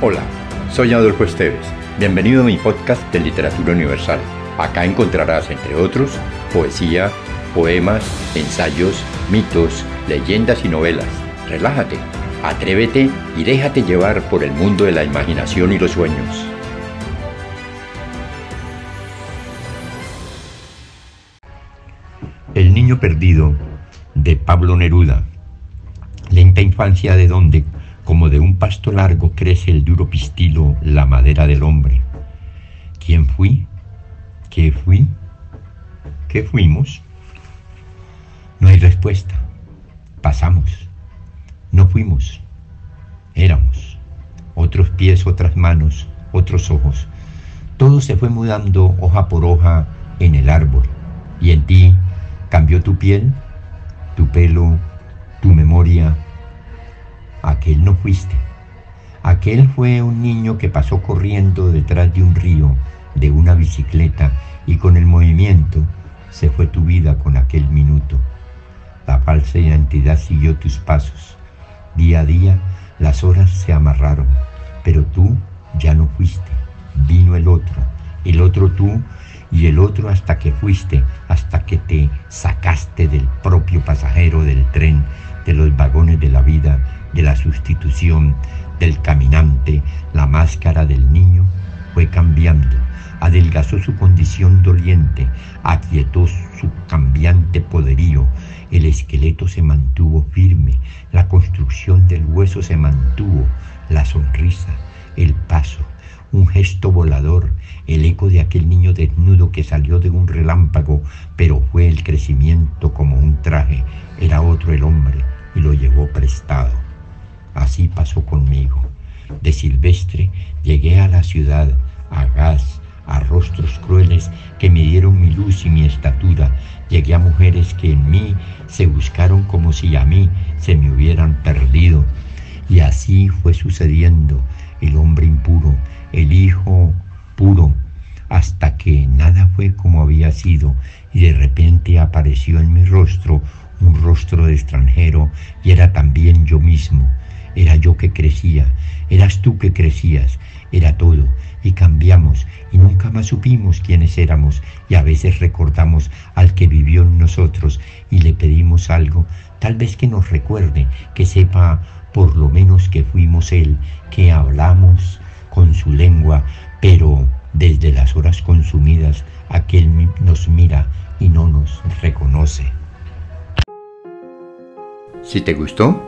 Hola, soy Adolfo Esteves. Bienvenido a mi podcast de Literatura Universal. Acá encontrarás, entre otros, poesía, poemas, ensayos, mitos, leyendas y novelas. Relájate, atrévete y déjate llevar por el mundo de la imaginación y los sueños. El niño perdido de Pablo Neruda. Lenta infancia de donde como de un pasto largo crece el duro pistilo, la madera del hombre. ¿Quién fui? ¿Qué fui? ¿Qué fuimos? No hay respuesta. Pasamos. No fuimos. Éramos. Otros pies, otras manos, otros ojos. Todo se fue mudando hoja por hoja en el árbol. Y en ti cambió tu piel, tu pelo, tu memoria, aquel no fuiste. Aquel fue un niño que pasó corriendo detrás de un río, de una bicicleta, y con el movimiento se fue tu vida con aquel minuto. La falsa identidad siguió tus pasos. Día a día las horas se amarraron, pero tú ya no fuiste. Vino el otro, el otro tú y el otro hasta que fuiste, hasta que te sacaste del propio pasajero del tren, de los vagones de la vida de la sustitución del caminante, la máscara del niño fue cambiando, adelgazó su condición doliente, aquietó su cambiante poderío, el esqueleto se mantuvo firme, la construcción del hueso se mantuvo, la sonrisa, el paso, un gesto volador, el eco de aquel niño desnudo que salió de un relámpago, pero fue el crecimiento como un traje, era otro el hombre y lo llevó prestado. Así pasó conmigo. De silvestre llegué a la ciudad, a gas, a rostros crueles que me dieron mi luz y mi estatura. Llegué a mujeres que en mí se buscaron como si a mí se me hubieran perdido. Y así fue sucediendo el hombre impuro, el hijo puro, hasta que nada fue como había sido y de repente apareció en mi rostro un rostro de extranjero y era también yo mismo. Era yo que crecía, eras tú que crecías, era todo, y cambiamos, y nunca más supimos quiénes éramos, y a veces recordamos al que vivió en nosotros y le pedimos algo, tal vez que nos recuerde, que sepa por lo menos que fuimos él, que hablamos con su lengua, pero desde las horas consumidas aquel nos mira y no nos reconoce. Si te gustó,